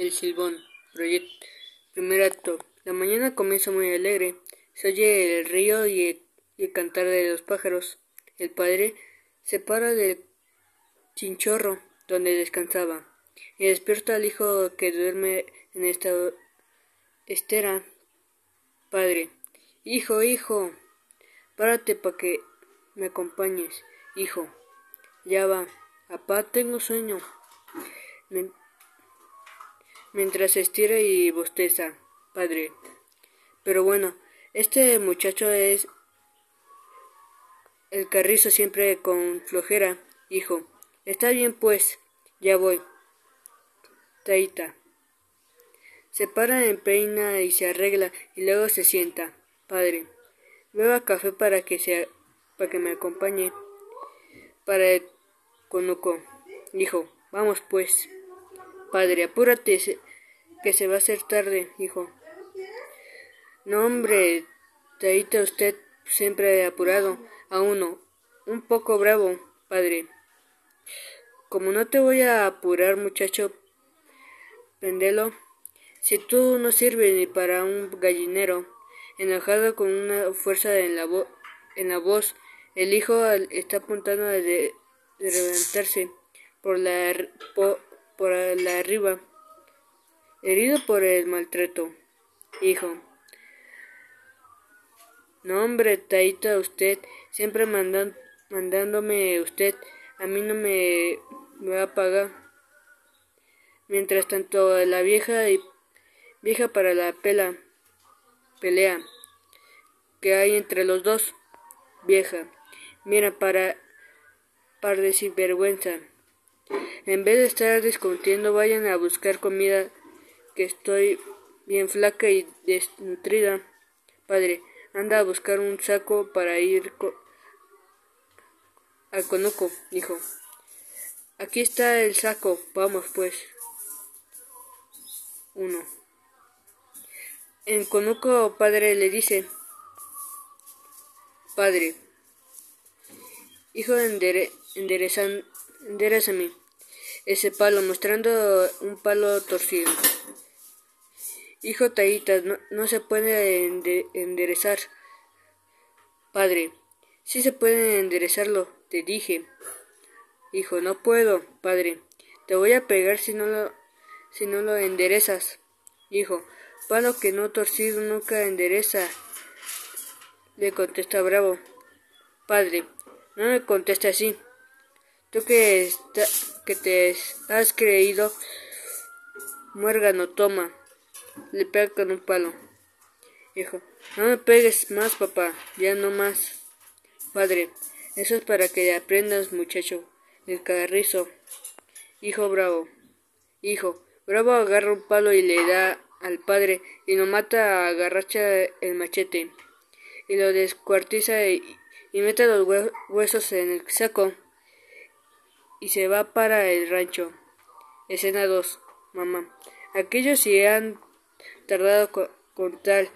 El silbón. Primer acto. La mañana comienza muy alegre. Se oye el río y el, cantar de los pájaros. El padre se para del chinchorro donde descansaba y despierta al hijo que duerme en esta estera. Padre. Hijo, hijo. Párate para que me acompañes. Hijo. Ya va. Papá, tengo sueño mientras estira y bosteza. Padre. Pero bueno, este muchacho es el carrizo siempre con flojera. Hijo. Está bien pues. Ya voy. Taita. Se para en peina y se arregla y luego se sienta. Padre. Beba café para que se para que me acompañe. Para el conuco. Hijo. Vamos pues. Padre, apúrate, que se va a hacer tarde, hijo. No, hombre, traíte usted siempre apurado. A uno, un poco bravo, padre. Como no te voy a apurar, muchacho, pendelo, si tú no sirves ni para un gallinero, enojado con una fuerza en la, en la voz, el hijo está apuntando de, de levantarse por la, la arriba, herido por el maltrato. Hijo. No, hombre, Taita, usted, siempre mandan, mandándome usted, a mí no me, me va a pagar. Mientras tanto, la vieja y vieja para la pela, pelea que hay entre los dos, vieja, mira para par de sinvergüenza. En vez de estar discutiendo, vayan a buscar comida, que estoy bien flaca y desnutrida. Padre, anda a buscar un saco para ir al conuco, dijo. Aquí está el saco, vamos pues. Uno. En conuco, padre le dice, Padre, hijo, endere, enderezame ese palo, mostrando un palo torcido. Hijo Taita, no, se puede enderezar. Padre, sí se puede enderezarlo, te dije. Hijo, no puedo, padre. Te voy a pegar si no lo, si no lo enderezas. Hijo, palo que no torcido nunca endereza. Le contesta bravo. Padre, no me conteste así. Tú que, te has creído muérgano, toma. Le pega con un palo. Hijo, no me pegues más, papá, ya no más. Padre, eso es para que aprendas, muchacho. El carrizo. Hijo bravo. Hijo, bravo agarra un palo y le da al padre y lo mata, agarracha el machete y lo descuartiza y mete los huesos en el saco y se va para el rancho. Escena 2. Mamá. Aquellos si han tardado con, tal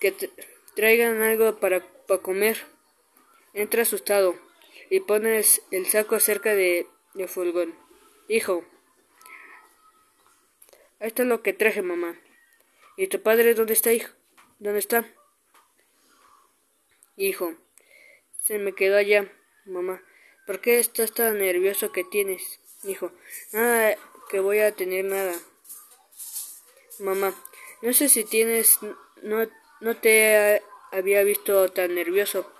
que traigan algo para, para comer. Entra asustado y pone el saco cerca de, de Fulgón. Hijo. Esto es lo que traje, mamá. ¿Y tu padre dónde está, hijo? ¿Dónde está? Hijo. Se me quedó allá, mamá. ¿Por qué estás tan nervioso que tienes? Hijo, nada, que voy a tener nada. Mamá, no sé si tienes, no, no te había visto tan nervioso.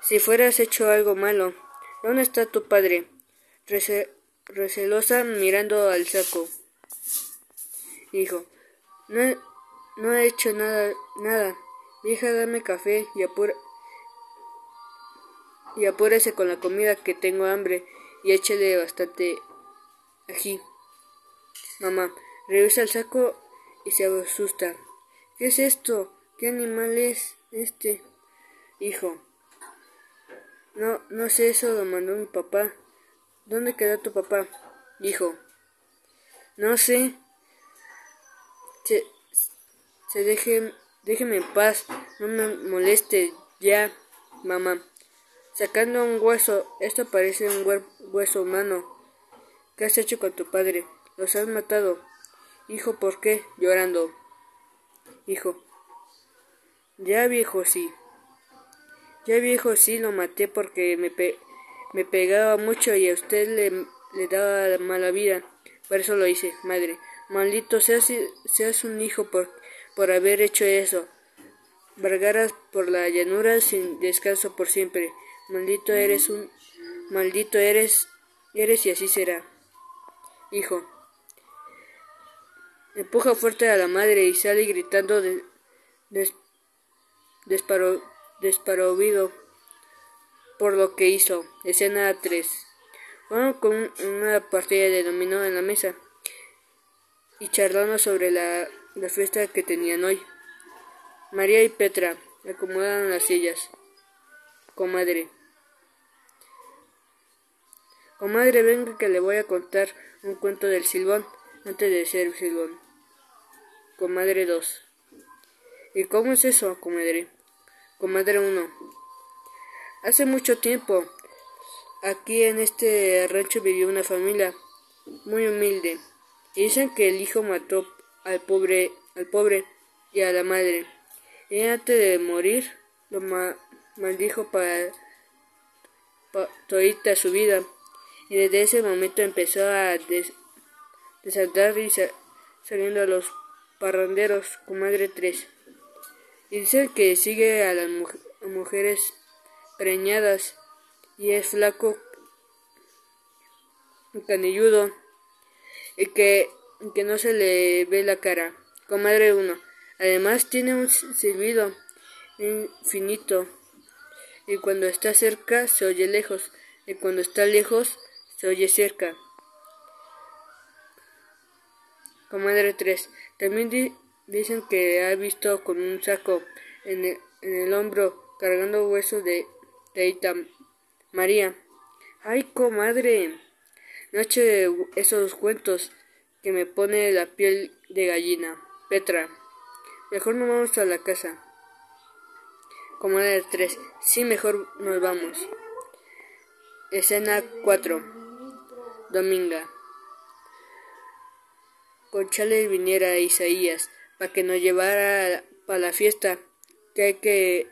Si fueras hecho algo malo, ¿dónde está tu padre? recelosa mirando al saco. Hijo, no, no he hecho nada, nada. Vieja, dame café y apura, y apúrese con la comida que tengo hambre y échele bastante ají. Mamá, revisa el saco y se asusta. ¿Qué es esto? ¿Qué animal es este? Hijo. No, no sé eso, lo mandó mi papá. ¿Dónde quedó tu papá? Hijo. No sé. Se, se deje, déjeme en paz. No me moleste ya, mamá sacando un hueso. Esto parece un hueso humano. ¿Qué has hecho con tu padre? Los has matado. Hijo, ¿por qué? Llorando. Hijo. Ya viejo, sí. Ya viejo, sí, lo maté porque me, me pegaba mucho y a usted le, le daba mala vida. Por eso lo hice, madre. Maldito seas, seas un hijo por, por haber hecho eso. Vargaras por la llanura sin descanso por siempre. Maldito eres un... Maldito eres... Eres y así será. Hijo. Empuja fuerte a la madre y sale gritando de, des, por lo que hizo. Escena 3. Jugaron con una partida de dominó en la mesa y charlando sobre la, la fiesta que tenían hoy. María y Petra acomodaron las sillas. Comadre. Comadre, venga que le voy a contar un cuento del silbón antes de ser silbón. Comadre 2. ¿Y cómo es eso, comadre? Comadre 1. Hace mucho tiempo, aquí en este rancho vivió una familia muy humilde. Y dicen que el hijo mató al pobre, al pobre y a la madre. Y antes de morir, lo maldijo para, toda su vida. Y desde ese momento empezó a desatar y saliendo a los parranderos, comadre 3. Y dice que sigue a las mujeres preñadas y es flaco, canilludo y que, que no se le ve la cara. Comadre 1. Además tiene un silbido infinito y cuando está cerca se oye lejos y cuando está lejos se oye cerca. Comadre 3. También dicen que ha visto con un saco en el, en el hombro cargando huesos de Teita María. ¡Ay, comadre! Noche de esos cuentos que me pone la piel de gallina. Petra. Mejor no vamos a la casa. Comadre 3. Sí, mejor nos vamos. Escena 4. Dominga. Conchale viniera a Isaías para que nos llevara para la fiesta que hay que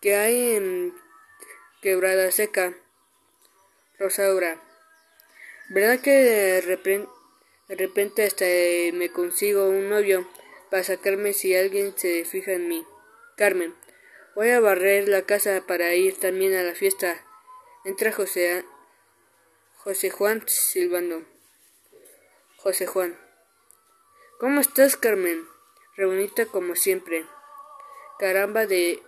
que hay en Quebrada Seca. Rosaura. ¿Verdad que de repente, de repente hasta me consigo un novio para sacarme si alguien se fija en mí? Carmen. Voy a barrer la casa para ir también a la fiesta. Entra José, José Juan silbando. José Juan. ¿Cómo estás, Carmen? Reunita como siempre. Caramba, ¿de,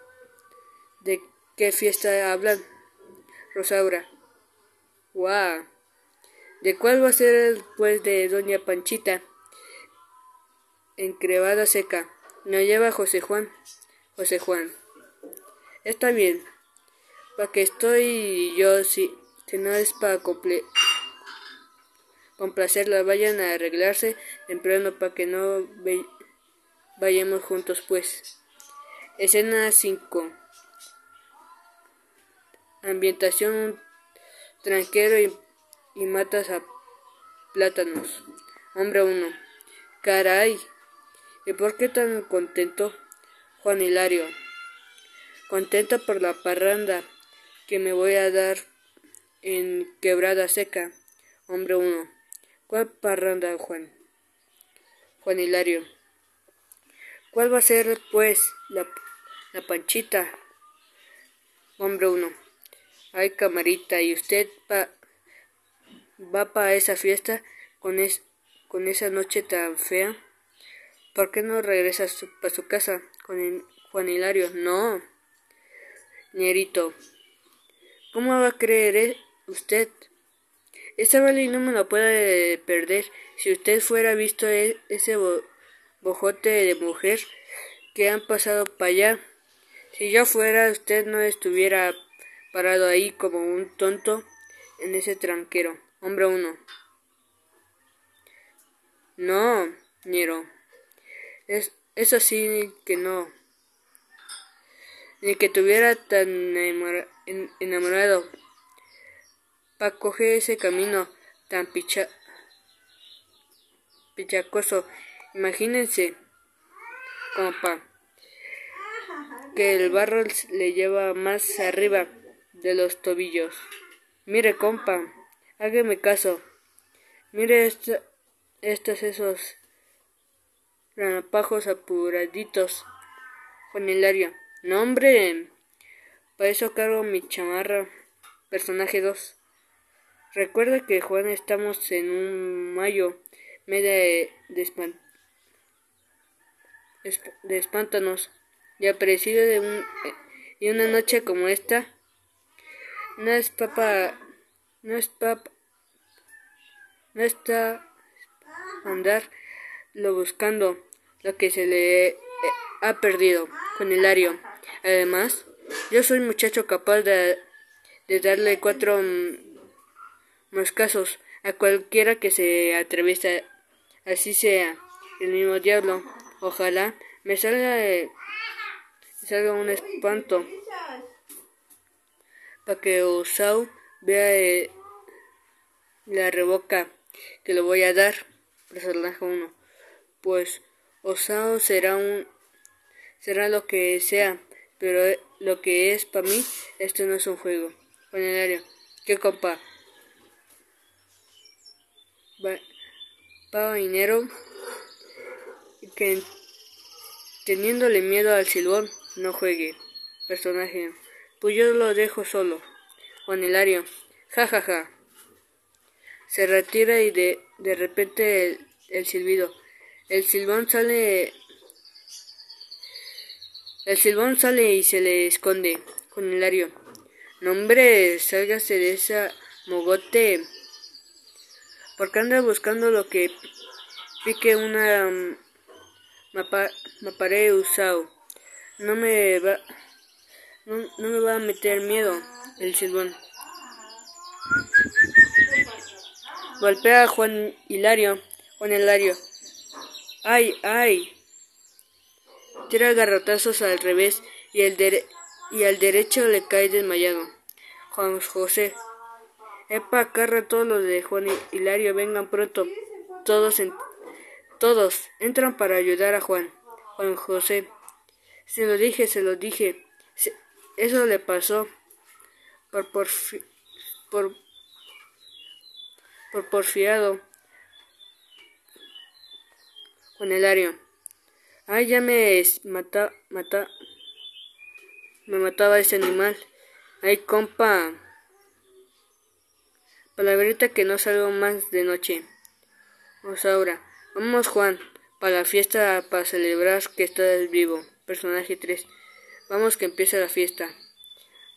de qué fiesta hablan? Rosaura. ¡Guau! ¿De cuál va a ser el pues de Doña Panchita? Encrevada seca. No lleva José Juan. José Juan. Está bien. Para que estoy yo, si, si no es para complacerla, vayan a arreglarse temprano para que no vayamos juntos pues. Escena 5. Ambientación tranquero y, y, matas a plátanos. Hombre 1. Caray. ¿Y por qué tan contento? Juan Hilario. Contento por la parranda que me voy a dar en quebrada seca. Hombre 1. ¿Cuál parranda, Juan? Juan Hilario. ¿Cuál va a ser, pues, la, la panchita? Hombre uno. Ay, camarita, ¿y usted va, va para esa fiesta con, es, con esa noche tan fea? ¿Por qué no regresa para su casa con Juan Hilario? No. Nierito. ¿Cómo va a creer eh, usted? Esta vale no me la puede perder. Si usted fuera visto e, ese bojote de mujer que han pasado para allá. Si yo fuera, usted no estuviera parado ahí como un tonto en ese tranquero. Hombre uno. No, Niero. Es, eso sí que no. Ni que tuviera tan enamorado para coger ese camino tan picha pichacoso. Imagínense, compa, que el barro le lleva más arriba de los tobillos. Mire, compa, hágame caso. Mire estos esos ranapajos apuraditos con área. No, hombre, para eso cargo mi chamarra. Personaje 2. Recuerda que Juan estamos en un mayo media de, de, espántanos. Y aparecido de un y una noche como esta no es papa no es papa no está andar lo buscando lo que se le eh, ha perdido con el ario. Además yo soy muchacho capaz de, de darle cuatro más casos a cualquiera que se atreviese así sea el mismo diablo. Ojalá me salga salga un espanto. Para que Osau vea eh, la revoca que le voy a dar personaje uno. Pues Osao será un será lo que sea pero eh, lo que es para mí esto no es un juego. Área que compa paga dinero que teniéndole miedo al silbón no juegue. Personaje. Pues yo lo dejo solo. Juan Hilario. Ja ja ja. Se retira y de, de repente el, silbido. El silbón sale. El silbón sale y se le esconde. Juan Hilario. No hombre, sálgase de esa mogote porque anda buscando lo que pique una um, maparé usado. No me va no, no, me va a meter miedo el silbón. Golpea a Juan Hilario. Juan Hilario. Ay, ay. Tira garrotazos al revés y, el y al derecho le cae desmayado. Juan José. Epa, carra todos los de Juan y Hilario, vengan pronto. Todos, todos entran para ayudar a Juan. Juan José. Se lo dije, se lo dije. eso le pasó por, por, por, por porfiado. Juan Hilario. Ay, ya me mata, mata, me mataba ese animal. Ay, compa. Palabrita que no salgo más de noche. Osaura. Vamos, Juan, para la fiesta, para celebrar que estás vivo. Personaje 3. Vamos que empieza la fiesta.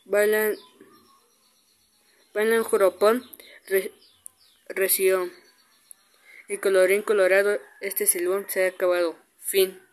Bailan. Bailan joropón. Re, reció. Y colorín colorado, este silbón se ha acabado. Fin.